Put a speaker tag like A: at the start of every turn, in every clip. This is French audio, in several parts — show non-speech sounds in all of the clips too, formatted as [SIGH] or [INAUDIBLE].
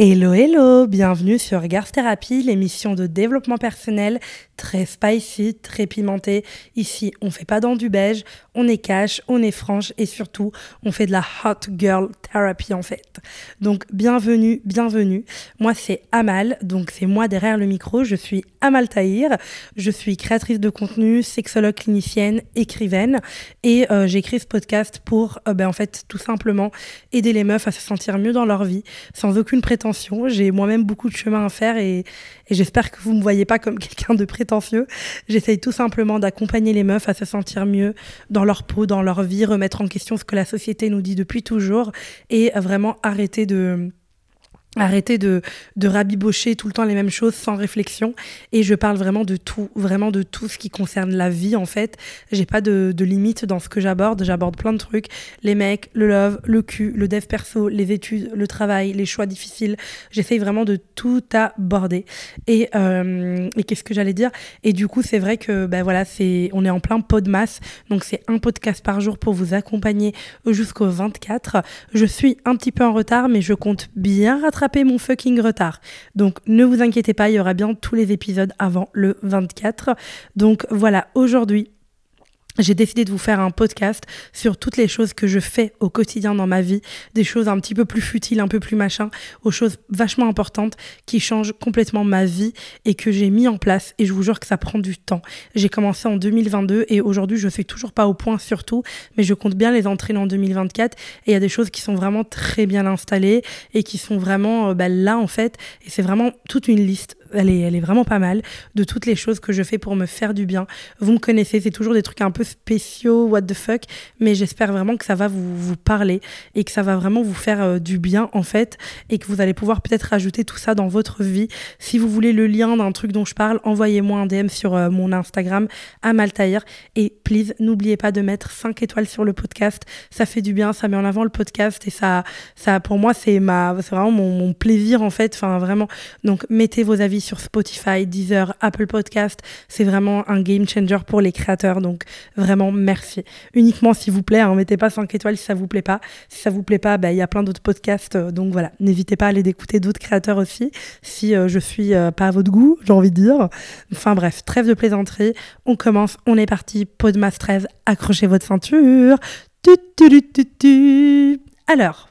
A: Hello, hello, bienvenue sur Regards Thérapie, l'émission de développement personnel très spicy, très pimentée. Ici, on fait pas dans du beige, on est cash, on est franche et surtout, on fait de la hot girl therapy en fait. Donc, bienvenue, bienvenue. Moi, c'est Amal, donc c'est moi derrière le micro. Je suis Amal Tahir, je suis créatrice de contenu, sexologue clinicienne, écrivaine et euh, créé ce podcast pour, euh, ben, en fait, tout simplement aider les meufs à se sentir mieux dans leur vie, sans aucune prétention. J'ai moi-même beaucoup de chemin à faire et, et j'espère que vous me voyez pas comme [LAUGHS] quelqu'un de prétentieux. J'essaye tout simplement d'accompagner les meufs à se sentir mieux dans leur peau, dans leur vie, remettre en question ce que la société nous dit depuis toujours et vraiment arrêter de Arrêtez de, de rabibocher tout le temps les mêmes choses sans réflexion. Et je parle vraiment de tout, vraiment de tout ce qui concerne la vie en fait. J'ai pas de, de limite dans ce que j'aborde. J'aborde plein de trucs. Les mecs, le love, le cul, le dev perso, les études, le travail, les choix difficiles. J'essaye vraiment de tout aborder. Et, euh, et qu'est-ce que j'allais dire? Et du coup, c'est vrai que ben voilà, c'est on est en plein pod masse. Donc c'est un podcast par jour pour vous accompagner jusqu'au 24. Je suis un petit peu en retard, mais je compte bien rattraper mon fucking retard. Donc ne vous inquiétez pas, il y aura bien tous les épisodes avant le 24. Donc voilà, aujourd'hui, j'ai décidé de vous faire un podcast sur toutes les choses que je fais au quotidien dans ma vie, des choses un petit peu plus futiles, un peu plus machin, aux choses vachement importantes qui changent complètement ma vie et que j'ai mis en place. Et je vous jure que ça prend du temps. J'ai commencé en 2022 et aujourd'hui je suis toujours pas au point surtout, mais je compte bien les entraîner en 2024 et il y a des choses qui sont vraiment très bien installées et qui sont vraiment euh, bah, là en fait. Et c'est vraiment toute une liste elle est, vraiment pas mal, de toutes les choses que je fais pour me faire du bien. Vous me connaissez, c'est toujours des trucs un peu spéciaux, what the fuck, mais j'espère vraiment que ça va vous, vous parler et que ça va vraiment vous faire euh, du bien en fait et que vous allez pouvoir peut-être rajouter tout ça dans votre vie. Si vous voulez le lien d'un truc dont je parle, envoyez-moi un DM sur euh, mon Instagram, Amaltaïr, et please, n'oubliez pas de mettre 5 étoiles sur le podcast. Ça fait du bien, ça met en avant le podcast et ça, ça pour moi, c'est ma, c'est vraiment mon, mon plaisir en fait, enfin vraiment. Donc, mettez vos avis sur Spotify, Deezer, Apple Podcast. C'est vraiment un game changer pour les créateurs. Donc vraiment merci. Uniquement s'il vous plaît, hein, mettez pas 5 étoiles si ça vous plaît pas. Si ça vous plaît pas, bah, il y a plein d'autres podcasts. Euh, donc voilà, n'hésitez pas à aller d'écouter d'autres créateurs aussi. Si euh, je suis euh, pas à votre goût, [LAUGHS] j'ai envie de dire. Enfin bref, trêve de plaisanterie. On commence, on est parti. Podmas 13, accrochez votre ceinture. Alors,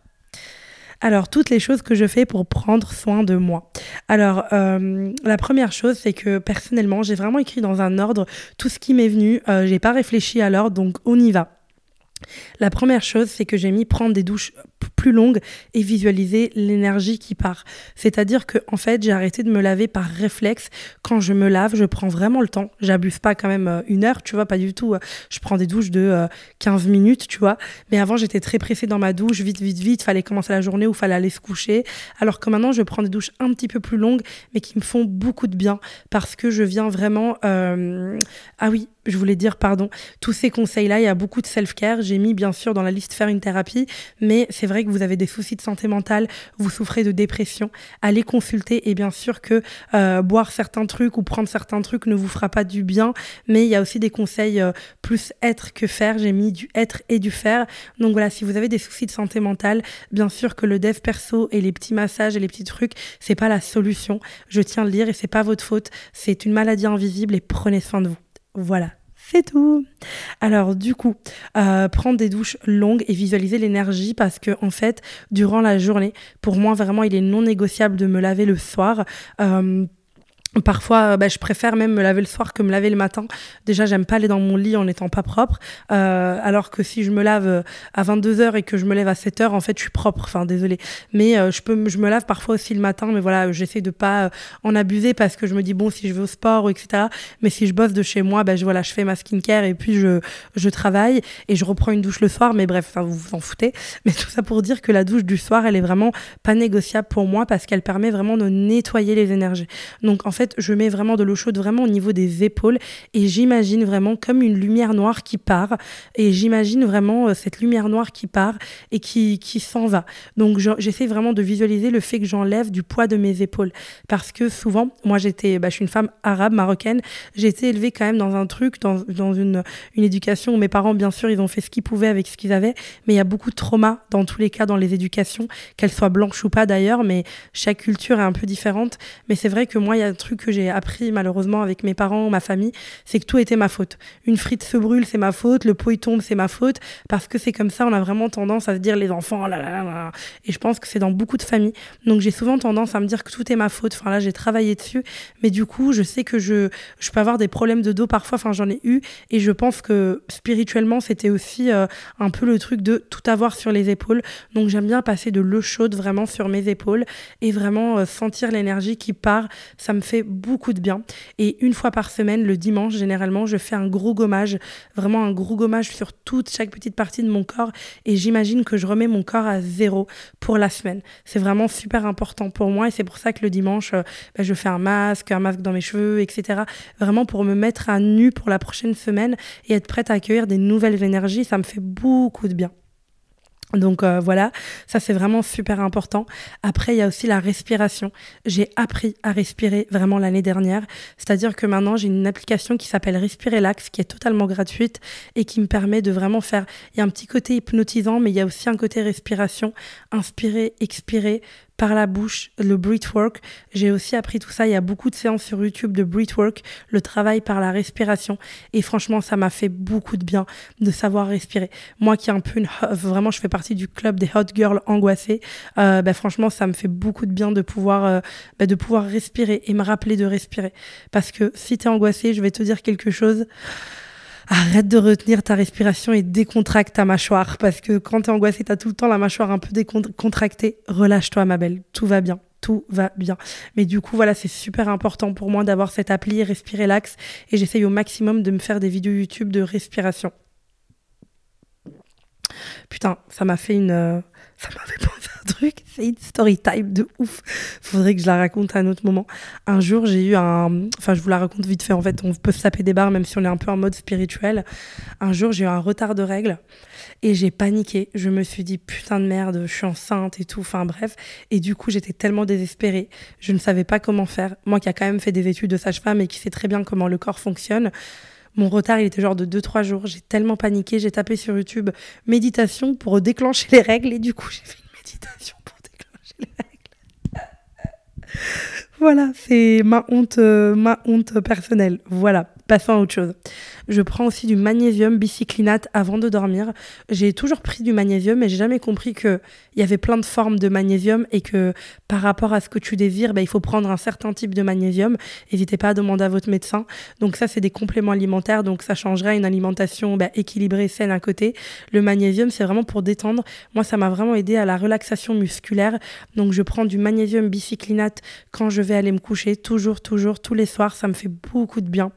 A: alors, toutes les choses que je fais pour prendre soin de moi. Alors, euh, la première chose, c'est que personnellement, j'ai vraiment écrit dans un ordre tout ce qui m'est venu. Euh, j'ai pas réfléchi à l'ordre, donc on y va. La première chose, c'est que j'ai mis prendre des douches plus longues et visualiser l'énergie qui part. C'est-à-dire que en fait, j'ai arrêté de me laver par réflexe. Quand je me lave, je prends vraiment le temps. J'abuse pas quand même euh, une heure, tu vois, pas du tout. Euh, je prends des douches de 15 euh, minutes, tu vois. Mais avant, j'étais très pressée dans ma douche, vite, vite, vite. Fallait commencer la journée ou fallait aller se coucher. Alors que maintenant, je prends des douches un petit peu plus longues, mais qui me font beaucoup de bien parce que je viens vraiment. Ah oui, je voulais dire, pardon, tous ces conseils-là, il y a beaucoup de self-care. J'ai mis bien sûr dans la liste faire une thérapie, mais c'est vrai que vous avez des soucis de santé mentale, vous souffrez de dépression, allez consulter et bien sûr que euh, boire certains trucs ou prendre certains trucs ne vous fera pas du bien, mais il y a aussi des conseils euh, plus être que faire. J'ai mis du être et du faire. Donc voilà, si vous avez des soucis de santé mentale, bien sûr que le dev perso et les petits massages et les petits trucs, c'est pas la solution. Je tiens à le dire et c'est pas votre faute. C'est une maladie invisible et prenez soin de vous. Voilà, c'est tout. Alors du coup, euh, prendre des douches longues et visualiser l'énergie parce que en fait, durant la journée, pour moi vraiment, il est non négociable de me laver le soir. Euh, Parfois, euh, bah, je préfère même me laver le soir que me laver le matin. Déjà, j'aime pas aller dans mon lit en n'étant pas propre. Euh, alors que si je me lave euh, à 22h et que je me lève à 7h, en fait, je suis propre. Enfin, désolé. Mais euh, je, peux, je me lave parfois aussi le matin. Mais voilà, j'essaie de pas en abuser parce que je me dis, bon, si je vais au sport, etc. Mais si je bosse de chez moi, bah, je, voilà, je fais ma skincare et puis je, je travaille et je reprends une douche le soir. Mais bref, vous vous en foutez. [LAUGHS] Mais tout ça pour dire que la douche du soir, elle est vraiment pas négociable pour moi parce qu'elle permet vraiment de nettoyer les énergies. Donc, fait, je mets vraiment de l'eau chaude vraiment au niveau des épaules et j'imagine vraiment comme une lumière noire qui part et j'imagine vraiment euh, cette lumière noire qui part et qui, qui s'en va. Donc j'essaie vraiment de visualiser le fait que j'enlève du poids de mes épaules parce que souvent, moi j'étais, bah, je suis une femme arabe, marocaine, j'ai été élevée quand même dans un truc, dans, dans une, une éducation où mes parents, bien sûr, ils ont fait ce qu'ils pouvaient avec ce qu'ils avaient, mais il y a beaucoup de trauma dans tous les cas dans les éducations, qu'elles soient blanches ou pas d'ailleurs, mais chaque culture est un peu différente. Mais c'est vrai que moi, il y a un truc que j'ai appris malheureusement avec mes parents, ma famille, c'est que tout était ma faute. Une frite se brûle, c'est ma faute, le pot il tombe, c'est ma faute, parce que c'est comme ça, on a vraiment tendance à se dire les enfants, là, là, là, Et je pense que c'est dans beaucoup de familles. Donc j'ai souvent tendance à me dire que tout est ma faute. Enfin là, j'ai travaillé dessus, mais du coup, je sais que je, je peux avoir des problèmes de dos parfois, enfin j'en ai eu, et je pense que spirituellement, c'était aussi euh, un peu le truc de tout avoir sur les épaules. Donc j'aime bien passer de l'eau chaude vraiment sur mes épaules et vraiment euh, sentir l'énergie qui part. Ça me fait beaucoup de bien. Et une fois par semaine, le dimanche, généralement, je fais un gros gommage, vraiment un gros gommage sur toute chaque petite partie de mon corps. Et j'imagine que je remets mon corps à zéro pour la semaine. C'est vraiment super important pour moi et c'est pour ça que le dimanche, euh, bah, je fais un masque, un masque dans mes cheveux, etc. Vraiment pour me mettre à nu pour la prochaine semaine et être prête à accueillir des nouvelles énergies. Ça me fait beaucoup de bien. Donc euh, voilà, ça c'est vraiment super important. Après, il y a aussi la respiration. J'ai appris à respirer vraiment l'année dernière. C'est-à-dire que maintenant, j'ai une application qui s'appelle Respirelax, qui est totalement gratuite et qui me permet de vraiment faire... Il y a un petit côté hypnotisant, mais il y a aussi un côté respiration. Inspirer, expirer, par la bouche, le breathwork. J'ai aussi appris tout ça. Il y a beaucoup de séances sur YouTube de breathwork, le travail par la respiration. Et franchement, ça m'a fait beaucoup de bien de savoir respirer. Moi qui est un peu une, vraiment, je fais partie du club des hot girls angoissées. Euh, bah, franchement, ça me fait beaucoup de bien de pouvoir, euh, bah, de pouvoir respirer et me rappeler de respirer. Parce que si tu es angoissé, je vais te dire quelque chose arrête de retenir ta respiration et décontracte ta mâchoire. Parce que quand tu es angoissée, tu as tout le temps la mâchoire un peu décontractée. Relâche-toi, ma belle. Tout va bien. Tout va bien. Mais du coup, voilà, c'est super important pour moi d'avoir cette appli Respirer Lax. Et j'essaye au maximum de me faire des vidéos YouTube de respiration. Putain, ça m'a fait une. Euh, ça m'a fait truc. C'est une story time de ouf. Faudrait que je la raconte à un autre moment. Un jour, j'ai eu un. Enfin, je vous la raconte vite fait. En fait, on peut se taper des barres, même si on est un peu en mode spirituel. Un jour, j'ai eu un retard de règles et j'ai paniqué. Je me suis dit, putain de merde, je suis enceinte et tout. Enfin, bref. Et du coup, j'étais tellement désespérée. Je ne savais pas comment faire. Moi qui a quand même fait des études de sage-femme et qui sait très bien comment le corps fonctionne. Mon retard, il était genre de 2-3 jours. J'ai tellement paniqué. J'ai tapé sur YouTube méditation pour déclencher les règles. Et du coup, j'ai fait méditation pour déclencher les règles. [LAUGHS] voilà, c'est ma honte, euh, ma honte personnelle. Voilà, passons à autre chose. Je prends aussi du magnésium bicyclinate avant de dormir. J'ai toujours pris du magnésium, mais j'ai jamais compris qu'il y avait plein de formes de magnésium et que par rapport à ce que tu désires, bah, il faut prendre un certain type de magnésium. N'hésitez pas à demander à votre médecin. Donc ça, c'est des compléments alimentaires, donc ça changerait une alimentation bah, équilibrée, saine à côté. Le magnésium, c'est vraiment pour détendre. Moi, ça m'a vraiment aidé à la relaxation musculaire. Donc je prends du magnésium bicyclinate quand je vais aller me coucher, toujours, toujours, tous les soirs. Ça me fait beaucoup de bien.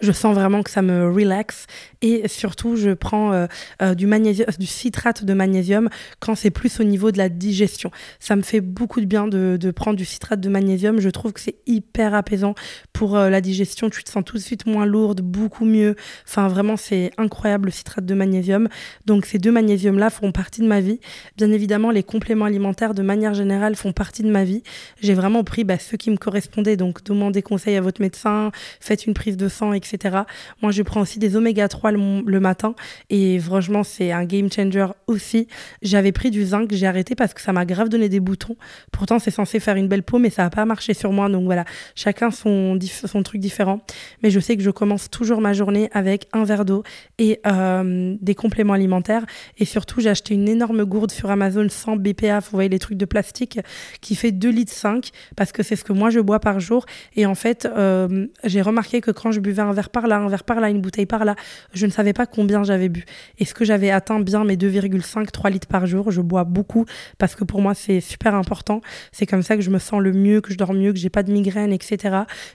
A: Je sens vraiment que ça me relaxe et surtout je prends euh, euh, du magnésium, du citrate de magnésium quand c'est plus au niveau de la digestion. Ça me fait beaucoup de bien de, prendre du citrate de magnésium. Je trouve que c'est hyper apaisant pour euh, la digestion. Tu te sens tout de suite moins lourde, beaucoup mieux. Enfin vraiment c'est incroyable le citrate de magnésium. Donc ces deux magnésiums là font partie de ma vie. Bien évidemment les compléments alimentaires de manière générale font partie de ma vie. J'ai vraiment pris bah, ceux qui me correspondaient. Donc demandez conseil à votre médecin, faites une prise de sang, etc. Moi, je prends aussi des oméga 3 le, matin et franchement, c'est un game changer aussi. J'avais pris du zinc, j'ai arrêté parce que ça m'a grave donné des boutons. Pourtant, c'est censé faire une belle peau, mais ça n'a pas marché sur moi. Donc voilà, chacun son, truc différent. Mais je sais que je commence toujours ma journée avec un verre d'eau et euh, des compléments alimentaires. Et surtout, j'ai acheté une énorme gourde sur Amazon sans BPA, vous voyez les trucs de plastique, qui fait 2 litres 5 parce que c'est ce que moi je bois par jour. Et en fait, euh, j'ai remarqué que quand je buvais un verre par là, un verre par là, une bouteille par là. Je ne savais pas combien j'avais bu. Est-ce que j'avais atteint bien mes 2,5, 3 litres par jour? Je bois beaucoup parce que pour moi, c'est super important. C'est comme ça que je me sens le mieux, que je dors mieux, que j'ai pas de migraine, etc.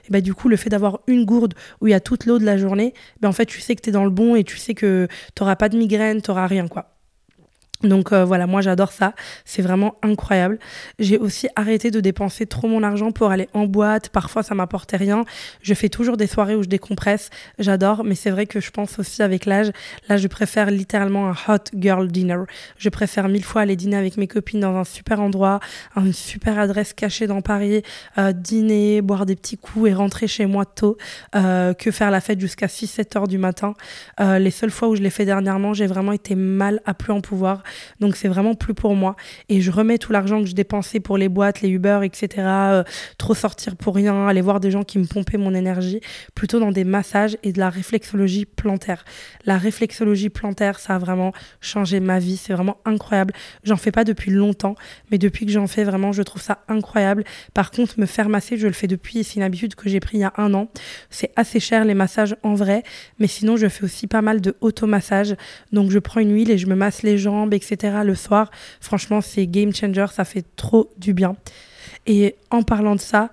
A: Et bah, du coup, le fait d'avoir une gourde où il y a toute l'eau de la journée, ben, en fait, tu sais que tu es dans le bon et tu sais que tu n'auras pas de migraine, tu n'auras rien, quoi. Donc euh, voilà, moi j'adore ça, c'est vraiment incroyable. J'ai aussi arrêté de dépenser trop mon argent pour aller en boîte, parfois ça m'apportait rien. Je fais toujours des soirées où je décompresse, j'adore, mais c'est vrai que je pense aussi avec l'âge, là je préfère littéralement un hot girl dinner. Je préfère mille fois aller dîner avec mes copines dans un super endroit, une super adresse cachée dans Paris, euh, dîner, boire des petits coups et rentrer chez moi tôt, euh, que faire la fête jusqu'à 6-7 heures du matin. les seules fois où je l'ai fait dernièrement, j'ai vraiment été mal à plus en pouvoir donc c'est vraiment plus pour moi. Et je remets tout l'argent que je dépensais pour les boîtes, les Uber, etc. Euh, trop sortir pour rien, aller voir des gens qui me pompaient mon énergie, plutôt dans des massages et de la réflexologie plantaire. La réflexologie plantaire, ça a vraiment changé ma vie. C'est vraiment incroyable. J'en fais pas depuis longtemps, mais depuis que j'en fais, vraiment, je trouve ça incroyable. Par contre, me faire masser, je le fais depuis. C'est une habitude que j'ai pris il y a un an. C'est assez cher les massages en vrai, mais sinon, je fais aussi pas mal de automassage. Donc, je prends une huile et je me masse les jambes, etc. le soir. Franchement, c'est game changer, ça fait trop du bien. Et en parlant de ça,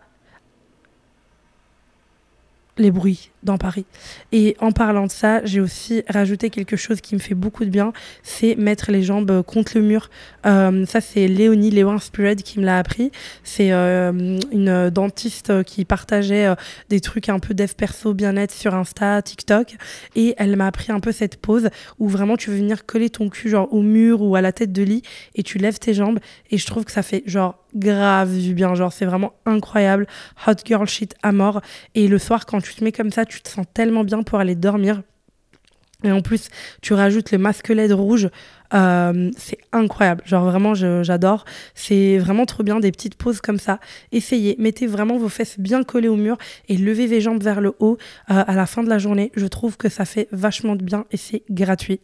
A: les bruits dans Paris. Et en parlant de ça, j'ai aussi rajouté quelque chose qui me fait beaucoup de bien, c'est mettre les jambes contre le mur. Euh, ça, c'est Léonie Léon Spirit qui me l'a appris. C'est euh, une dentiste qui partageait euh, des trucs un peu dev perso bien-être sur Insta, TikTok. Et elle m'a appris un peu cette pose où vraiment tu veux venir coller ton cul genre au mur ou à la tête de lit et tu lèves tes jambes. Et je trouve que ça fait genre grave du bien. Genre, c'est vraiment incroyable. Hot girl shit à mort. Et le soir, quand tu te mets comme ça, tu te sens tellement bien pour aller dormir. Et en plus, tu rajoutes le masque LED rouge. Euh, c'est incroyable. Genre vraiment, j'adore. C'est vraiment trop bien des petites pauses comme ça. Essayez, mettez vraiment vos fesses bien collées au mur et levez vos jambes vers le haut euh, à la fin de la journée. Je trouve que ça fait vachement de bien et c'est gratuit.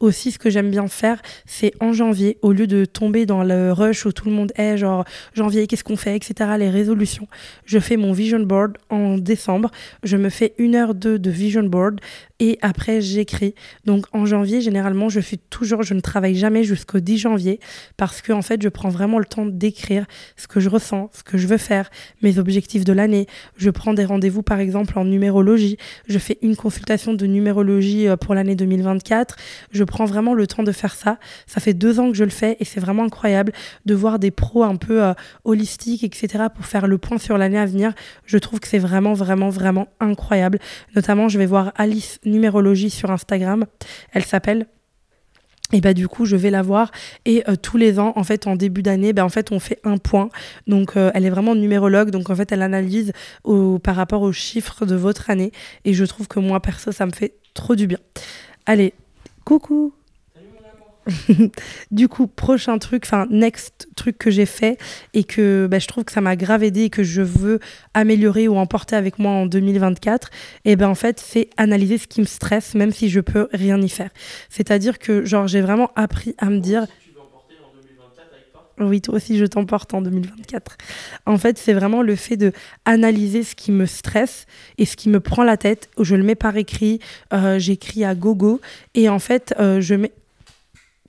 A: Aussi, ce que j'aime bien faire, c'est en janvier, au lieu de tomber dans le rush où tout le monde est, genre janvier, qu'est-ce qu'on fait, etc., les résolutions, je fais mon vision board en décembre. Je me fais une heure, deux de vision board et après j'écris. Donc en janvier, généralement, je suis toujours, travaille jamais jusqu'au 10 janvier parce que en fait, je prends vraiment le temps d'écrire ce que je ressens, ce que je veux faire, mes objectifs de l'année. Je prends des rendez-vous par exemple en numérologie. Je fais une consultation de numérologie euh, pour l'année 2024. Je prends vraiment le temps de faire ça. Ça fait deux ans que je le fais et c'est vraiment incroyable de voir des pros un peu euh, holistiques, etc. pour faire le point sur l'année à venir. Je trouve que c'est vraiment, vraiment, vraiment incroyable. Notamment, je vais voir Alice numérologie sur Instagram. Elle s'appelle et bah du coup je vais la voir. Et euh, tous les ans en fait en début d'année bah, en fait on fait un point. Donc euh, elle est vraiment numérologue. Donc en fait elle analyse au, par rapport aux chiffres de votre année. Et je trouve que moi perso ça me fait trop du bien. Allez coucou [LAUGHS] du coup, prochain truc, enfin, next truc que j'ai fait et que bah, je trouve que ça m'a grave aidé et que je veux améliorer ou emporter avec moi en 2024, et ben en fait, c'est analyser ce qui me stresse, même si je peux rien y faire. C'est-à-dire que, genre, j'ai vraiment appris à me dire. Oui, toi aussi, je t'emporte en 2024. En fait, c'est vraiment le fait de analyser ce qui me stresse et ce qui me prend la tête. Je le mets par écrit, euh, j'écris à gogo et en fait, euh, je mets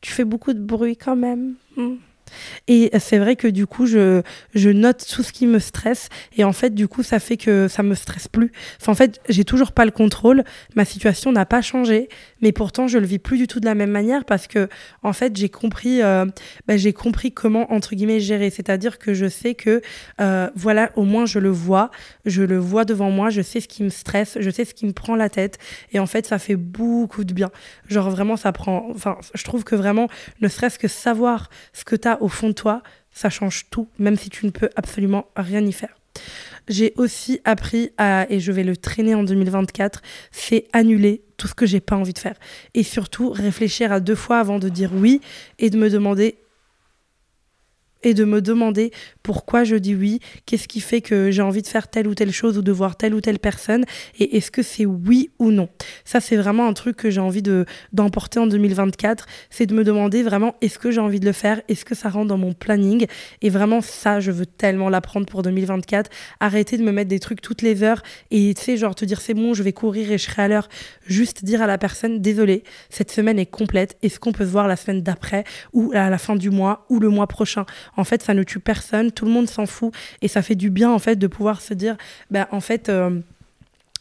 A: tu fais beaucoup de bruit quand même. Hmm. Et c'est vrai que du coup, je, je note tout ce qui me stresse. Et en fait, du coup, ça fait que ça me stresse plus. En fait, j'ai toujours pas le contrôle. Ma situation n'a pas changé. Mais pourtant, je le vis plus du tout de la même manière parce que, en fait, j'ai compris, euh, bah, j'ai compris comment, entre guillemets, gérer. C'est-à-dire que je sais que, euh, voilà, au moins, je le vois. Je le vois devant moi. Je sais ce qui me stresse. Je sais ce qui me prend la tête. Et en fait, ça fait beaucoup de bien. Genre, vraiment, ça prend. Enfin, je trouve que vraiment, ne serait-ce que savoir ce que tu as au fond de toi, ça change tout, même si tu ne peux absolument rien y faire. J'ai aussi appris à, et je vais le traîner en 2024, c'est annuler tout ce que j'ai pas envie de faire. Et surtout, réfléchir à deux fois avant de dire oui et de me demander et de me demander pourquoi je dis oui, qu'est-ce qui fait que j'ai envie de faire telle ou telle chose ou de voir telle ou telle personne et est-ce que c'est oui ou non. Ça c'est vraiment un truc que j'ai envie de d'emporter en 2024, c'est de me demander vraiment est-ce que j'ai envie de le faire, est-ce que ça rentre dans mon planning et vraiment ça je veux tellement l'apprendre pour 2024, arrêter de me mettre des trucs toutes les heures et tu sais genre te dire c'est bon, je vais courir et je serai à l'heure, juste dire à la personne désolé, cette semaine est complète, est-ce qu'on peut se voir la semaine d'après ou à la fin du mois ou le mois prochain? En fait, ça ne tue personne, tout le monde s'en fout et ça fait du bien en fait de pouvoir se dire, bah, en fait.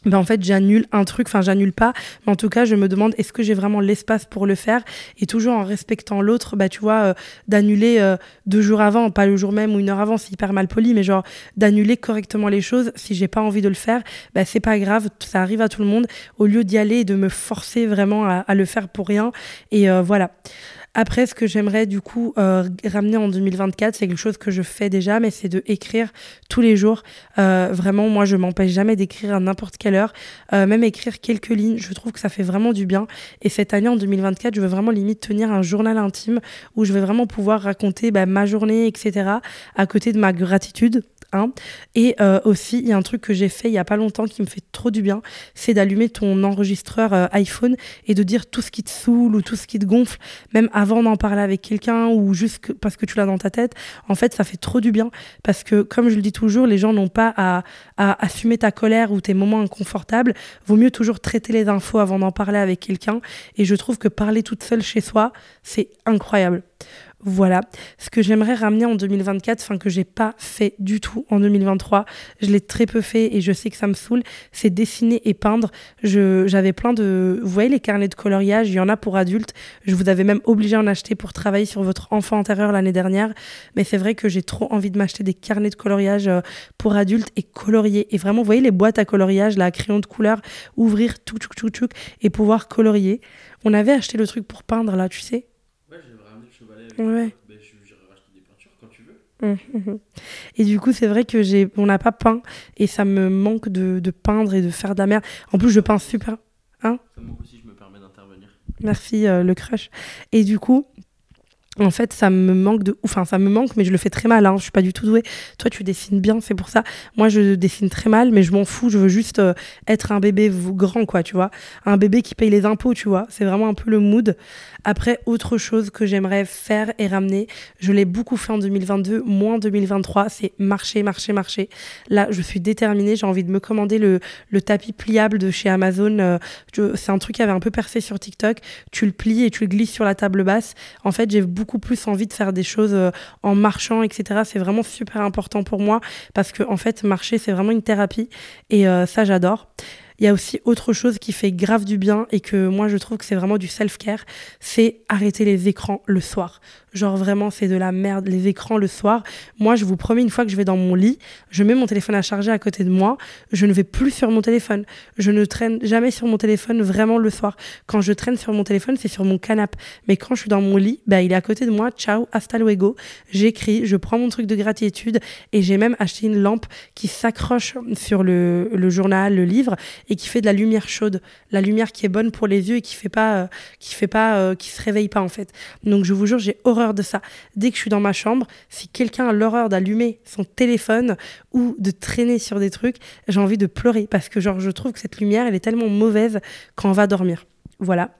A: Ben en fait j'annule un truc, enfin j'annule pas, mais en tout cas je me demande est-ce que j'ai vraiment l'espace pour le faire? Et toujours en respectant l'autre, bah tu vois, euh, d'annuler euh, deux jours avant, pas le jour même ou une heure avant, c'est hyper mal poli, mais genre d'annuler correctement les choses. Si j'ai pas envie de le faire, bah c'est pas grave, ça arrive à tout le monde. Au lieu d'y aller et de me forcer vraiment à, le faire pour rien, et voilà. Après, ce que j'aimerais du coup euh, ramener en 2024, c'est quelque chose que je fais déjà, mais c'est de écrire tous les jours. Euh, vraiment, moi, je m'empêche jamais d'écrire à n'importe quelle heure, euh, même écrire quelques lignes. Je trouve que ça fait vraiment du bien. Et cette année, en 2024, je veux vraiment limite tenir un journal intime où je vais vraiment pouvoir raconter bah, ma journée, etc. À côté de ma gratitude et euh, aussi, il y a un truc que j'ai fait il y a pas longtemps qui me fait trop du bien, c'est d'allumer ton enregistreur euh, iPhone et de dire tout ce qui te saoule ou tout ce qui te gonfle, même avant d'en parler avec quelqu'un ou juste parce que tu l'as dans ta tête. En fait, ça fait trop du bien parce que, comme je le dis toujours, les gens n'ont pas à, à assumer ta colère ou tes moments inconfortables. Vaut mieux toujours traiter les infos avant d'en parler avec quelqu'un. Et je trouve que parler toute seule chez soi, c'est incroyable. Voilà, ce que j'aimerais ramener en 2024, enfin que j'ai pas fait du tout en 2023, je l'ai très peu fait et je sais que ça me saoule, c'est dessiner et peindre. J'avais plein de, vous voyez les carnets de coloriage, il y en a pour adultes. Je vous avais même obligé à en acheter pour travailler sur votre enfant intérieur l'année dernière, mais c'est vrai que j'ai trop envie de m'acheter des carnets de coloriage euh, pour adultes et colorier. Et vraiment, vous voyez les boîtes à coloriage, là, à crayon de couleur, ouvrir tout, tout, tout, tout, et pouvoir colorier. On avait acheté le truc pour peindre là, tu sais. Ouais. Ben, des peintures quand tu veux. [LAUGHS] Et du coup, c'est vrai que j'ai, on n'a pas peint et ça me manque de, de, peindre et de faire de la merde. En plus, je peins super. Hein
B: ça me manque aussi, je me permets d'intervenir.
A: Merci, euh, le crush. Et du coup, en fait, ça me manque de. Enfin, ça me manque, mais je le fais très mal. Hein. Je suis pas du tout douée. Toi, tu dessines bien, c'est pour ça. Moi, je dessine très mal, mais je m'en fous. Je veux juste euh, être un bébé grand, quoi, tu vois. Un bébé qui paye les impôts, tu vois. C'est vraiment un peu le mood. Après, autre chose que j'aimerais faire et ramener, je l'ai beaucoup fait en 2022, moins en 2023, c'est marcher, marcher, marcher. Là, je suis déterminée. J'ai envie de me commander le, le tapis pliable de chez Amazon. Euh, c'est un truc qui avait un peu percé sur TikTok. Tu le plies et tu le glisses sur la table basse. En fait, j'ai beaucoup plus envie de faire des choses euh, en marchant, etc. C'est vraiment super important pour moi parce que en fait, marcher, c'est vraiment une thérapie et euh, ça, j'adore. Il y a aussi autre chose qui fait grave du bien et que moi je trouve que c'est vraiment du self-care, c'est arrêter les écrans le soir. Genre vraiment, c'est de la merde, les écrans le soir. Moi, je vous promets, une fois que je vais dans mon lit, je mets mon téléphone à charger à côté de moi. Je ne vais plus sur mon téléphone. Je ne traîne jamais sur mon téléphone vraiment le soir. Quand je traîne sur mon téléphone, c'est sur mon canapé. Mais quand je suis dans mon lit, bah, il est à côté de moi. Ciao, hasta luego. J'écris, je prends mon truc de gratitude et j'ai même acheté une lampe qui s'accroche sur le, le, journal, le livre et qui fait de la lumière chaude. La lumière qui est bonne pour les yeux et qui fait pas, euh, qui fait pas, euh, qui se réveille pas en fait. Donc je vous jure, j'ai horreur de ça. Dès que je suis dans ma chambre, si quelqu'un a l'horreur d'allumer son téléphone ou de traîner sur des trucs, j'ai envie de pleurer parce que genre je trouve que cette lumière, elle est tellement mauvaise quand on va dormir. Voilà.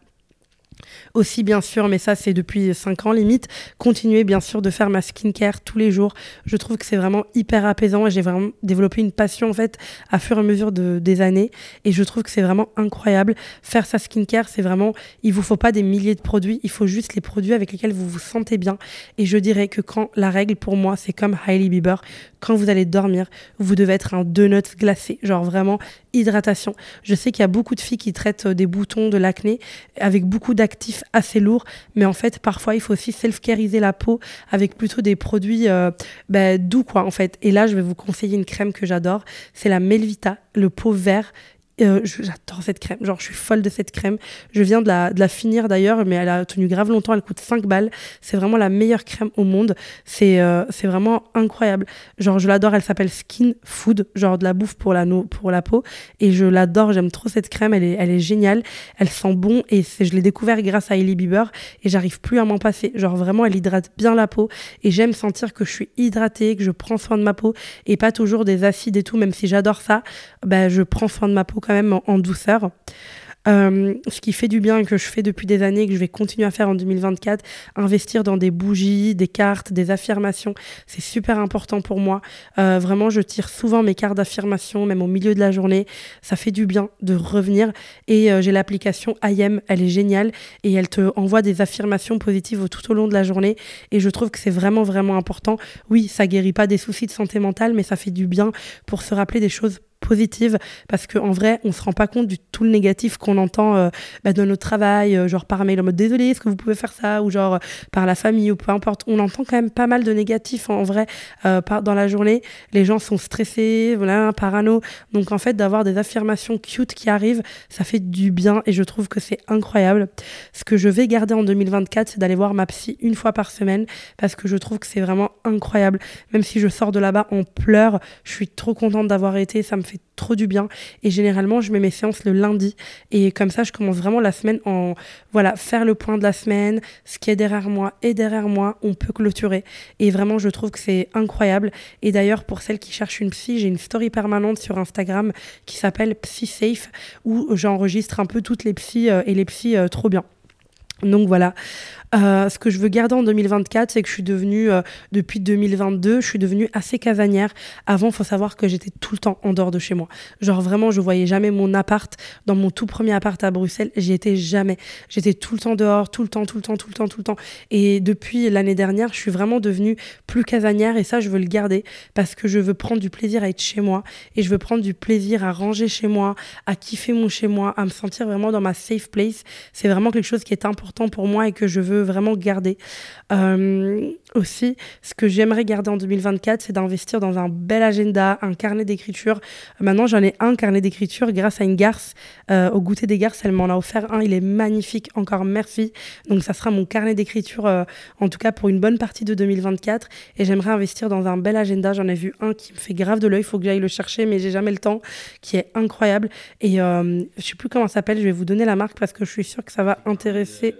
A: Aussi, bien sûr, mais ça, c'est depuis 5 ans limite, continuer, bien sûr, de faire ma skincare tous les jours. Je trouve que c'est vraiment hyper apaisant et j'ai vraiment développé une passion, en fait, à fur et à mesure de, des années. Et je trouve que c'est vraiment incroyable. Faire sa skincare, c'est vraiment, il vous faut pas des milliers de produits, il faut juste les produits avec lesquels vous vous sentez bien. Et je dirais que quand la règle, pour moi, c'est comme Hailey Bieber, quand vous allez dormir, vous devez être un donut glacé. Genre vraiment, hydratation. Je sais qu'il y a beaucoup de filles qui traitent des boutons, de l'acné, avec beaucoup d'actifs assez lourd, mais en fait, parfois, il faut aussi self-cariser la peau avec plutôt des produits euh, bah, doux, quoi, en fait. Et là, je vais vous conseiller une crème que j'adore, c'est la Melvita, le pot vert euh, j'adore cette crème, genre je suis folle de cette crème. Je viens de la, finir d'ailleurs, mais elle a tenu grave longtemps, elle coûte 5 balles. C'est vraiment la meilleure crème au monde. C'est euh, c'est vraiment incroyable. Genre je l'adore, elle s'appelle Skin Food, genre de la bouffe pour la, pour la peau. Et je l'adore, j'aime trop cette crème, elle est, elle est géniale. Elle sent bon et je l'ai découvert grâce à Hailey Bieber et j'arrive plus à m'en passer. Genre vraiment, elle hydrate bien la peau et j'aime sentir que je suis hydratée, que je prends soin de ma peau et pas toujours des acides et tout, même si j'adore ça, bah, je prends soin de ma peau même en, douceur. Euh, ce qui fait du bien que je fais depuis des années que je vais continuer à faire en 2024, investir dans des bougies, des cartes, des affirmations, c'est super important pour moi. Euh, vraiment, je tire souvent mes cartes d'affirmation, même au milieu de la journée. Ça fait du bien de revenir. Et euh, j'ai l'application IM, elle est géniale et elle te envoie des affirmations positives tout au long de la journée. Et je trouve que c'est vraiment, vraiment important. Oui, ça guérit pas des soucis de santé mentale, mais ça fait du bien pour se rappeler des choses positive parce qu'en vrai, on se rend pas compte du tout le négatif qu'on entend euh, bah, dans notre travail, euh, genre par mail en mode désolé, est-ce que vous pouvez faire ça? Ou genre par la famille ou peu importe. On entend quand même pas mal de négatifs en vrai dans la journée. Les gens sont stressés, voilà, parano. Donc en fait, d'avoir des affirmations cute qui arrivent, ça fait du bien et je trouve que c'est incroyable. Ce que je vais garder en 2024, c'est d'aller voir ma psy une fois par semaine parce que je trouve que c'est vraiment incroyable. Même si je sors de là-bas en pleurs, je suis trop contente d'avoir été, ça me trop du bien. Et généralement, je mets mes séances le lundi et comme ça, je commence vraiment la semaine en voilà, faire le point de la semaine, ce qui est derrière moi et derrière moi, on peut clôturer. Et vraiment, je trouve que c'est incroyable. Et d'ailleurs, pour celles qui cherchent une psy, j'ai une story permanente sur Instagram qui s'appelle Psy Safe où j'enregistre un peu toutes les psys euh, et les psys euh, trop bien. Donc voilà, euh, ce que je veux garder en 2024, c'est que je suis devenue, euh, depuis 2022, je suis devenue assez casanière. Avant, il faut savoir que j'étais tout le temps en dehors de chez moi. Genre vraiment, je voyais jamais mon appart. Dans mon tout premier appart à Bruxelles, j'y étais jamais. J'étais tout le temps dehors, tout le temps, tout le temps, tout le temps, tout le temps. Et depuis l'année dernière, je suis vraiment devenue plus casanière et ça, je veux le garder parce que je veux prendre du plaisir à être chez moi et je veux prendre du plaisir à ranger chez moi, à kiffer mon chez moi, à me sentir vraiment dans ma safe place. C'est vraiment quelque chose qui est important pour moi et que je veux vraiment garder. Euh, aussi, ce que j'aimerais garder en 2024, c'est d'investir dans un bel agenda, un carnet d'écriture. Maintenant, j'en ai un carnet d'écriture grâce à une garce. Euh, au goûter des garces, elle m'en a offert un. Il est magnifique. Encore merci. Donc, ça sera mon carnet d'écriture, euh, en tout cas pour une bonne partie de 2024. Et j'aimerais investir dans un bel agenda. J'en ai vu un qui me fait grave de l'œil. Il faut que j'aille le chercher, mais j'ai jamais le temps, qui est incroyable. Et je sais plus comment ça s'appelle. Je vais vous donner la marque parce que je suis sûre que ça va intéresser.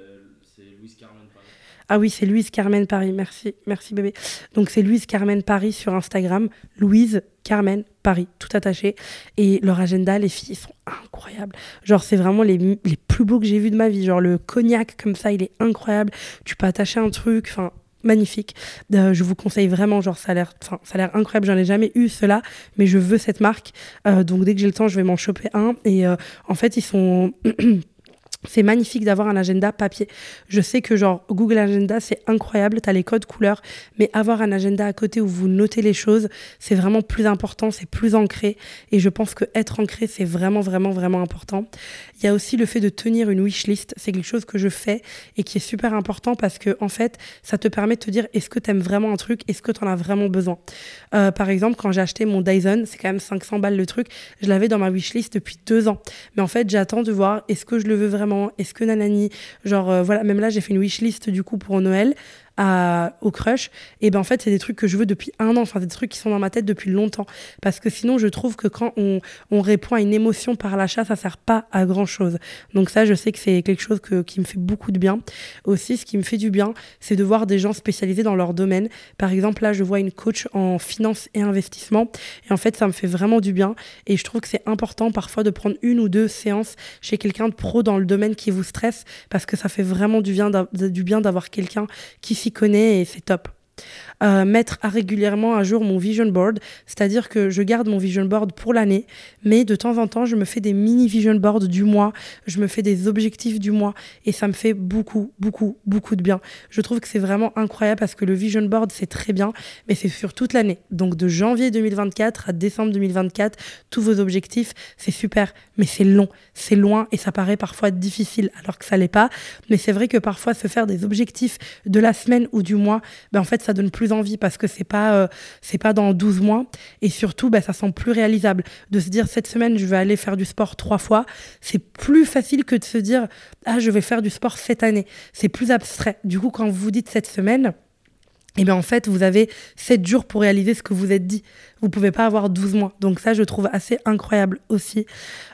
A: Ah oui, c'est Louise Carmen Paris. Merci, merci bébé. Donc c'est Louise Carmen Paris sur Instagram. Louise Carmen Paris, tout attaché. Et leur agenda, les filles, sont incroyables. Genre, c'est vraiment les, les plus beaux que j'ai vus de ma vie. Genre, le cognac, comme ça, il est incroyable. Tu peux attacher un truc, enfin, magnifique. Euh, je vous conseille vraiment, genre ça a l'air, ça a l'air incroyable. J'en ai jamais eu cela, mais je veux cette marque. Euh, donc dès que j'ai le temps, je vais m'en choper un. Et euh, en fait, ils sont [CLEARS THROAT] C'est magnifique d'avoir un agenda papier. Je sais que genre Google Agenda, c'est incroyable, tu as les codes couleurs, mais avoir un agenda à côté où vous notez les choses, c'est vraiment plus important, c'est plus ancré. Et je pense que être ancré, c'est vraiment, vraiment, vraiment important. Il y a aussi le fait de tenir une wish list. C'est quelque chose que je fais et qui est super important parce que, en fait, ça te permet de te dire est-ce que tu aimes vraiment un truc, est-ce que tu en as vraiment besoin? Euh, par exemple, quand j'ai acheté mon Dyson, c'est quand même 500 balles le truc, je l'avais dans ma wish list depuis deux ans. Mais en fait, j'attends de voir est-ce que je le veux vraiment? Est-ce que nanani? Genre, euh, voilà, même là, j'ai fait une wishlist du coup pour Noël au crush, et ben en fait, c'est des trucs que je veux depuis un an, enfin, des trucs qui sont dans ma tête depuis longtemps. Parce que sinon, je trouve que quand on, on répond à une émotion par l'achat, ça sert pas à grand chose. Donc, ça, je sais que c'est quelque chose que, qui me fait beaucoup de bien. Aussi, ce qui me fait du bien, c'est de voir des gens spécialisés dans leur domaine. Par exemple, là, je vois une coach en finance et investissement, et en fait, ça me fait vraiment du bien. Et je trouve que c'est important parfois de prendre une ou deux séances chez quelqu'un de pro dans le domaine qui vous stresse, parce que ça fait vraiment du bien d'avoir quelqu'un qui s'y connaît et c'est top. Mettre régulièrement à jour mon vision board, c'est-à-dire que je garde mon vision board pour l'année, mais de temps en temps, je me fais des mini vision boards du mois, je me fais des objectifs du mois, et ça me fait beaucoup, beaucoup, beaucoup de bien. Je trouve que c'est vraiment incroyable parce que le vision board, c'est très bien, mais c'est sur toute l'année. Donc de janvier 2024 à décembre 2024, tous vos objectifs, c'est super, mais c'est long, c'est loin, et ça paraît parfois difficile, alors que ça l'est pas. Mais c'est vrai que parfois, se faire des objectifs de la semaine ou du mois, ben en fait, ça donne plus envie parce que c'est pas euh, c'est pas dans 12 mois et surtout bah, ça semble plus réalisable de se dire cette semaine je vais aller faire du sport trois fois c'est plus facile que de se dire ah je vais faire du sport cette année c'est plus abstrait du coup quand vous vous dites cette semaine et eh bien en fait, vous avez 7 jours pour réaliser ce que vous êtes dit. Vous pouvez pas avoir 12 mois. Donc ça, je trouve assez incroyable aussi.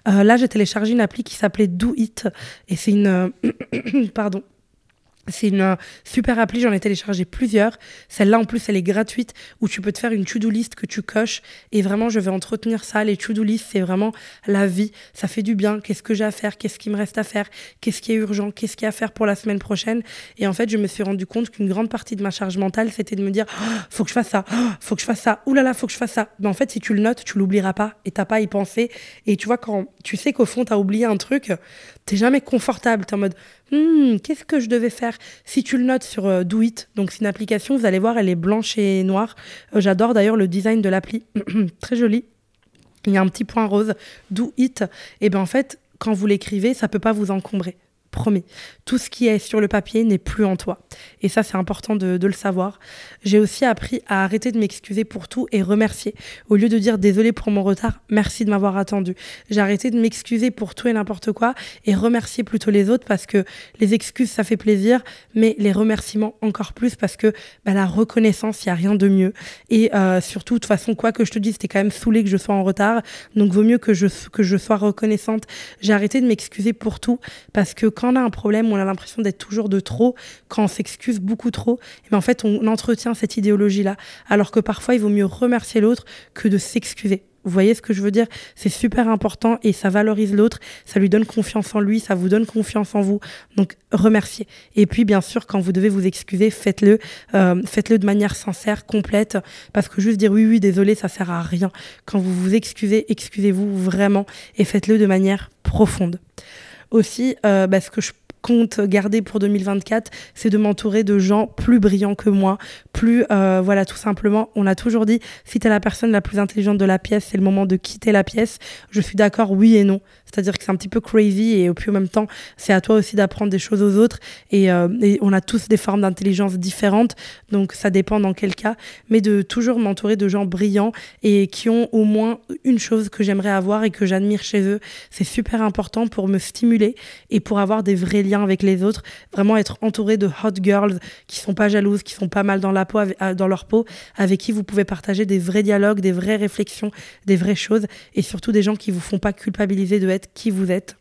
A: Euh, là, j'ai téléchargé une appli qui s'appelait Do It. Et c'est une... Euh, [COUGHS] pardon. C'est une super appli, j'en ai téléchargé plusieurs. Celle-là, en plus, elle est gratuite, où tu peux te faire une to-do list que tu coches. Et vraiment, je vais entretenir ça. Les to-do list, c'est vraiment la vie. Ça fait du bien. Qu'est-ce que j'ai à faire? Qu'est-ce qui me reste à faire? Qu'est-ce qui est urgent? Qu'est-ce qu'il y a à faire pour la semaine prochaine? Et en fait, je me suis rendu compte qu'une grande partie de ma charge mentale, c'était de me dire oh, faut que je fasse ça, oh, faut que je fasse ça, oulala, là là, faut que je fasse ça. Mais en fait, si tu le notes, tu l'oublieras pas et t'as pas à y penser. Et tu vois, quand tu sais qu'au fond, tu as oublié un truc, t'es jamais confortable. Tu es en mode hmm, qu'est-ce que je devais faire? Si tu le notes sur euh, donc c'est une application, vous allez voir, elle est blanche et noire. Euh, j'adore d'ailleurs le design de l'appli, [CLEARS THROAT] très joli. il y a un petit point rose, do it. Et ben en fait, quand vous l'écrivez, ça peut pas vous encombrer promis. Tout ce qui est sur le papier n'est plus en toi. Et ça, c'est important de, le savoir. J'ai aussi appris à arrêter de m'excuser pour tout et remercier. Au lieu de dire désolé pour mon retard, merci de m'avoir attendu. J'ai arrêté de m'excuser pour tout et n'importe quoi et remercier plutôt les autres parce que les excuses, ça fait plaisir, mais les remerciements encore plus parce que bah, la reconnaissance, il n'y a rien de mieux. Et euh, surtout, de toute façon, quoi que je te dise, t'es quand même saoulé que je sois en retard. Donc, vaut mieux que je, que je sois reconnaissante. J'ai arrêté de m'excuser pour tout parce que quand on a un problème, on a l'impression d'être toujours de trop, quand on s'excuse beaucoup trop, et ben en fait, on entretient cette idéologie-là. Alors que parfois, il vaut mieux remercier l'autre que de s'excuser. Vous voyez ce que je veux dire? C'est super important et ça valorise l'autre, ça lui donne confiance en lui, ça vous donne confiance en vous. Donc remerciez. Et puis bien sûr, quand vous devez vous excuser, faites-le, euh, faites-le de manière sincère, complète, parce que juste dire oui oui désolé, ça sert à rien. Quand vous vous excusez, excusez-vous vraiment et faites-le de manière profonde. Aussi, euh, bah, ce que je compte garder pour 2024, c'est de m'entourer de gens plus brillants que moi, plus, euh, voilà, tout simplement. On a toujours dit, si tu es la personne la plus intelligente de la pièce, c'est le moment de quitter la pièce. Je suis d'accord, oui et non. C'est-à-dire que c'est un petit peu crazy et plus en même temps, c'est à toi aussi d'apprendre des choses aux autres. Et, euh, et on a tous des formes d'intelligence différentes, donc ça dépend dans quel cas. Mais de toujours m'entourer de gens brillants et qui ont au moins une chose que j'aimerais avoir et que j'admire chez eux, c'est super important pour me stimuler et pour avoir des vrais liens avec les autres. Vraiment être entouré de hot girls qui sont pas jalouses, qui sont pas mal dans la peau, euh, dans leur peau, avec qui vous pouvez partager des vrais dialogues, des vraies réflexions, des vraies choses et surtout des gens qui vous font pas culpabiliser de être qui vous êtes.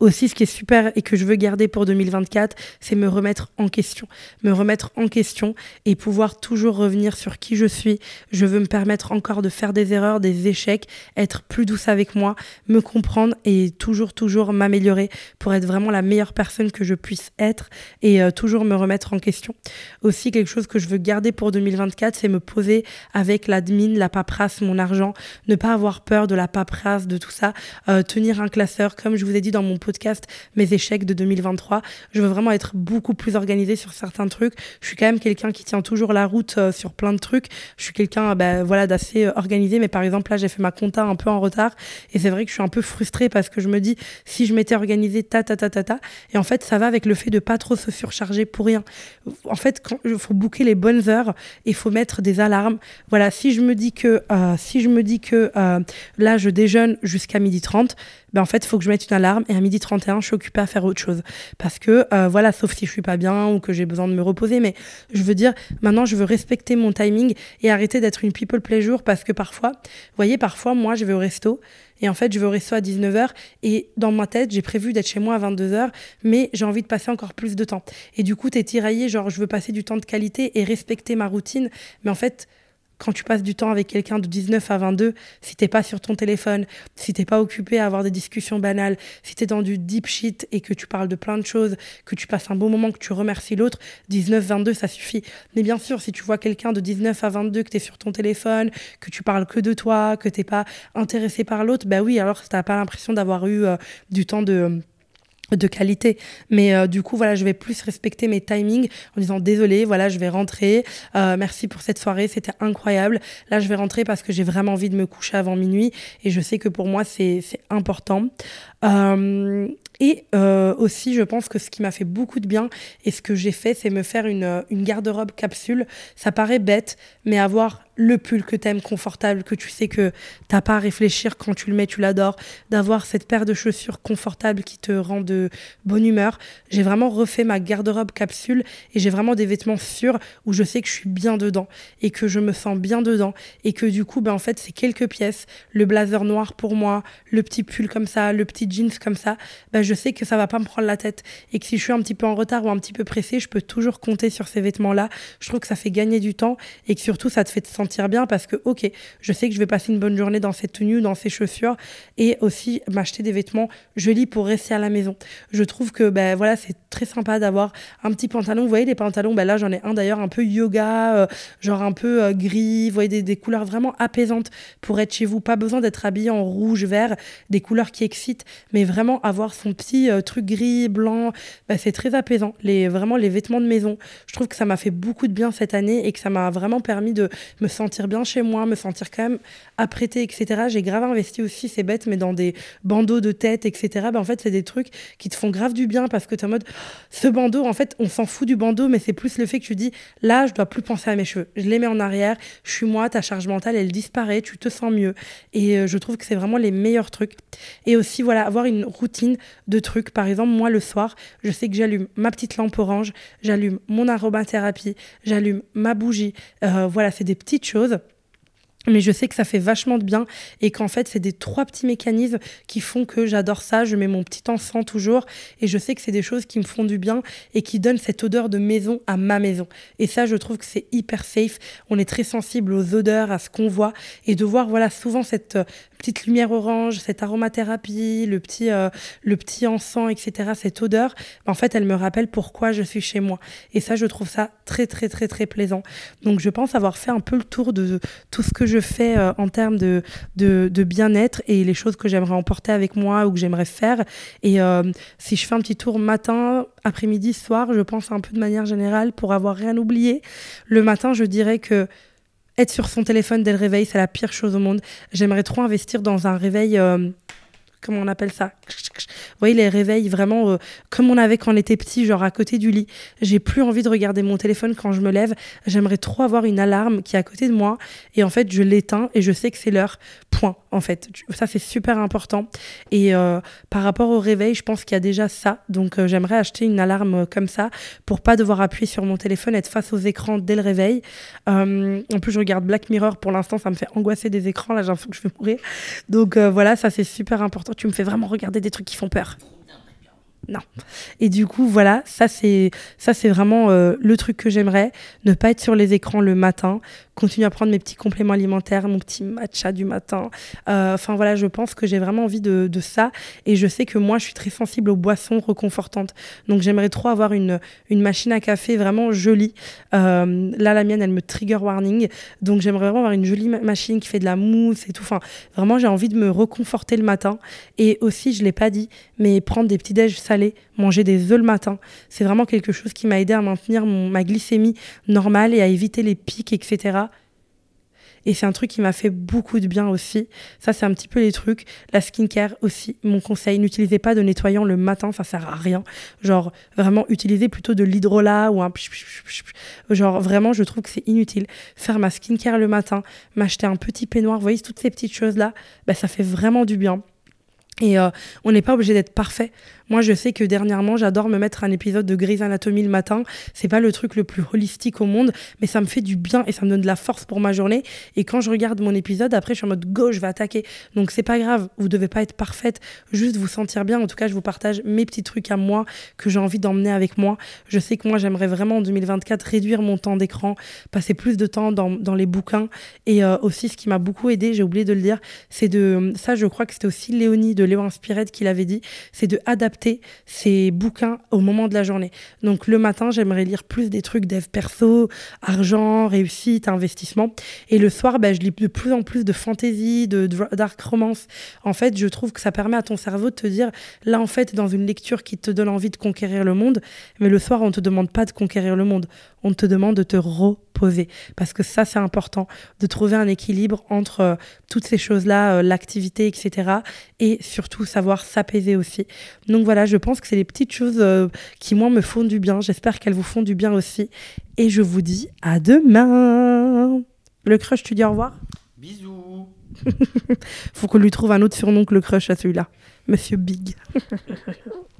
A: Aussi, ce qui est super et que je veux garder pour 2024, c'est me remettre en question. Me remettre en question et pouvoir toujours revenir sur qui je suis. Je veux me permettre encore de faire des erreurs, des échecs, être plus douce avec moi, me comprendre et toujours, toujours m'améliorer pour être vraiment la meilleure personne que je puisse être et euh, toujours me remettre en question. Aussi, quelque chose que je veux garder pour 2024, c'est me poser avec l'admin, la paperasse, mon argent, ne pas avoir peur de la paperasse, de tout ça, euh, tenir un classeur, comme je vous ai dans mon podcast mes échecs de 2023. Je veux vraiment être beaucoup plus organisée sur certains trucs. Je suis quand même quelqu'un qui tient toujours la route euh, sur plein de trucs. Je suis quelqu'un bah, voilà, d'assez euh, organisé, mais par exemple là j'ai fait ma compta un peu en retard et c'est vrai que je suis un peu frustrée parce que je me dis si je m'étais organisée ta ta ta ta ta et en fait ça va avec le fait de pas trop se surcharger pour rien. En fait il faut booker les bonnes heures il faut mettre des alarmes. Voilà si je me dis que euh, si je me dis que là je déjeune jusqu'à midi 30 ben en fait, il faut que je mette une alarme et à midi 31, je suis occupée à faire autre chose. Parce que, euh, voilà, sauf si je suis pas bien ou que j'ai besoin de me reposer, mais je veux dire, maintenant, je veux respecter mon timing et arrêter d'être une people pleasure parce que parfois, vous voyez, parfois, moi, je vais au resto et en fait, je vais au resto à 19h et dans ma tête, j'ai prévu d'être chez moi à 22h, mais j'ai envie de passer encore plus de temps. Et du coup, tu es tiraillé, genre, je veux passer du temps de qualité et respecter ma routine, mais en fait, quand tu passes du temps avec quelqu'un de 19 à 22, si t'es pas sur ton téléphone, si t'es pas occupé à avoir des discussions banales, si t'es dans du deep shit et que tu parles de plein de choses, que tu passes un bon moment, que tu remercies l'autre, 19, 22, ça suffit. Mais bien sûr, si tu vois quelqu'un de 19 à 22, que t'es sur ton téléphone, que tu parles que de toi, que t'es pas intéressé par l'autre, bah oui, alors t'as pas l'impression d'avoir eu euh, du temps de de qualité. Mais euh, du coup, voilà, je vais plus respecter mes timings en disant désolé, voilà, je vais rentrer. Euh, merci pour cette soirée, c'était incroyable. Là, je vais rentrer parce que j'ai vraiment envie de me coucher avant minuit et je sais que pour moi, c'est important. Euh, et euh, aussi, je pense que ce qui m'a fait beaucoup de bien et ce que j'ai fait, c'est me faire une, une garde-robe capsule. Ça paraît bête, mais avoir le pull que t'aimes, confortable, que tu sais que t'as pas à réfléchir quand tu le mets, tu l'adores, d'avoir cette paire de chaussures confortable qui te rend de bonne humeur. J'ai vraiment refait ma garde-robe capsule et j'ai vraiment des vêtements sûrs où je sais que je suis bien dedans et que je me sens bien dedans et que du coup, ben, en fait, c'est quelques pièces, le blazer noir pour moi, le petit pull comme ça, le petit jeans comme ça, ben, je sais que ça va pas me prendre la tête et que si je suis un petit peu en retard ou un petit peu pressé, je peux toujours compter sur ces vêtements-là. Je trouve que ça fait gagner du temps et que surtout ça te fait te sentir bien parce que, ok, je sais que je vais passer une bonne journée dans cette tenue, dans ces chaussures et aussi m'acheter des vêtements jolis pour rester à la maison. Je trouve que, ben voilà, c'est très sympa d'avoir un petit pantalon. Vous voyez, les pantalons, ben là, j'en ai un d'ailleurs un peu yoga, euh, genre un peu euh, gris. Vous voyez, des couleurs vraiment apaisantes pour être chez vous. Pas besoin d'être habillé en rouge, vert, des couleurs qui excitent, mais vraiment avoir son petit euh, truc gris, blanc, bah, c'est très apaisant. Les, vraiment, les vêtements de maison, je trouve que ça m'a fait beaucoup de bien cette année et que ça m'a vraiment permis de me sentir bien chez moi, me sentir quand même apprêtée, etc. J'ai grave investi aussi, c'est bête, mais dans des bandeaux de tête, etc. Bah, en fait, c'est des trucs qui te font grave du bien parce que tu es en mode, ce bandeau, en fait, on s'en fout du bandeau, mais c'est plus le fait que tu dis, là, je dois plus penser à mes cheveux. Je les mets en arrière, je suis moi, ta charge mentale, elle disparaît, tu te sens mieux. Et euh, je trouve que c'est vraiment les meilleurs trucs. Et aussi, voilà, avoir une routine de trucs. Par exemple, moi, le soir, je sais que j'allume ma petite lampe orange, j'allume mon aromathérapie, j'allume ma bougie. Euh, voilà, c'est des petites choses. Mais je sais que ça fait vachement de bien et qu'en fait, c'est des trois petits mécanismes qui font que j'adore ça. Je mets mon petit encens toujours et je sais que c'est des choses qui me font du bien et qui donnent cette odeur de maison à ma maison. Et ça, je trouve que c'est hyper safe. On est très sensible aux odeurs, à ce qu'on voit et de voir, voilà, souvent cette petite lumière orange, cette aromathérapie, le petit, euh, le petit encens, etc., cette odeur, bah, en fait, elle me rappelle pourquoi je suis chez moi. Et ça, je trouve ça très, très, très, très plaisant. Donc, je pense avoir fait un peu le tour de tout ce que je fais euh, en termes de, de, bien-être et les choses que j'aimerais emporter avec moi ou que j'aimerais faire. Et euh, si je fais un petit tour matin, après-midi, soir, je pense un peu de manière générale pour avoir rien oublié. Le matin, je dirais que être sur son téléphone dès le réveil, c'est la pire chose au monde. J'aimerais trop investir dans un réveil. Euh, comment on appelle ça? Vous voyez, les réveils vraiment euh, comme on avait quand on était petit, genre à côté du lit. J'ai plus envie de regarder mon téléphone quand je me lève. J'aimerais trop avoir une alarme qui est à côté de moi. Et en fait, je l'éteins et je sais que c'est l'heure. Point, en fait. Ça, c'est super important. Et euh, par rapport au réveil, je pense qu'il y a déjà ça. Donc, euh, j'aimerais acheter une alarme comme ça pour pas devoir appuyer sur mon téléphone, être face aux écrans dès le réveil. en plus, je regarde Black Mirror. Pour l'instant, ça me fait angoisser des écrans. Là, j'ai l'impression que je vais mourir. Donc, voilà, ça, c'est super important tu me fais vraiment regarder des trucs qui font peur. Non. Et du coup, voilà, ça c'est ça c'est vraiment euh, le truc que j'aimerais, ne pas être sur les écrans le matin, continuer à prendre mes petits compléments alimentaires, mon petit matcha du matin. Euh, enfin voilà, je pense que j'ai vraiment envie de, ça. Et je sais que moi, je suis très sensible aux boissons reconfortantes. Donc j'aimerais trop avoir une, une machine à café vraiment jolie. Euh, là, la mienne, elle me trigger warning. Donc j'aimerais vraiment avoir une jolie machine qui fait de la mousse et tout. Enfin, vraiment, j'ai envie de me reconforter le matin. Et aussi, je l'ai pas dit, mais prendre des petits déj manger des œufs le matin, c'est vraiment quelque chose qui m'a aidé à maintenir ma glycémie normale et à éviter les pics, etc. Et c'est un truc qui m'a fait beaucoup de bien aussi. Ça, c'est un petit peu les trucs. La skincare aussi, mon conseil, n'utilisez pas de nettoyant le matin, ça sert à rien. Genre, vraiment, utilisez plutôt de l'hydrolat ou un... Genre, vraiment, je trouve que c'est inutile. Faire ma skincare le matin, m'acheter un petit peignoir, vous voyez, toutes ces petites choses-là, bah, ça fait vraiment du bien. Et euh, on n'est pas obligé d'être parfait. Moi, je sais que dernièrement, j'adore me mettre un épisode de Grey's Anatomy le matin. C'est pas le truc le plus holistique au monde, mais ça me fait du bien et ça me donne de la force pour ma journée. Et quand je regarde mon épisode, après, je suis en mode go, je vais attaquer. Donc, c'est pas grave. Vous devez pas être parfaite, juste vous sentir bien. En tout cas, je vous partage mes petits trucs à moi que j'ai envie d'emmener avec moi. Je sais que moi, j'aimerais vraiment en 2024 réduire mon temps d'écran, passer plus de temps dans, dans les bouquins. Et euh, aussi, ce qui m'a beaucoup aidé, j'ai oublié de le dire, c'est de. Ça, je crois que c'était aussi Léonie de Léo Inspired qui l'avait dit, c'est de adapter ces bouquins au moment de la journée. Donc le matin, j'aimerais lire plus des trucs dev perso, argent, réussite, investissement. Et le soir, bah, je lis de plus en plus de fantasy, de dark romance. En fait, je trouve que ça permet à ton cerveau de te dire, là en fait, dans une lecture qui te donne envie de conquérir le monde, mais le soir, on ne te demande pas de conquérir le monde, on te demande de te Parce que ça, c'est important, de trouver un équilibre entre euh, toutes ces choses-là, euh, l'activité, etc. Et surtout savoir s'apaiser aussi. Donc voilà, je pense que c'est les petites choses euh, qui, moi, me font du bien. J'espère qu'elles vous font du bien aussi. Et je vous dis à demain. Le crush, tu dis au revoir?
B: Bisous. [LAUGHS]
A: Faut qu'on lui trouve un autre surnom que le crush à celui-là. Monsieur Big. [LAUGHS]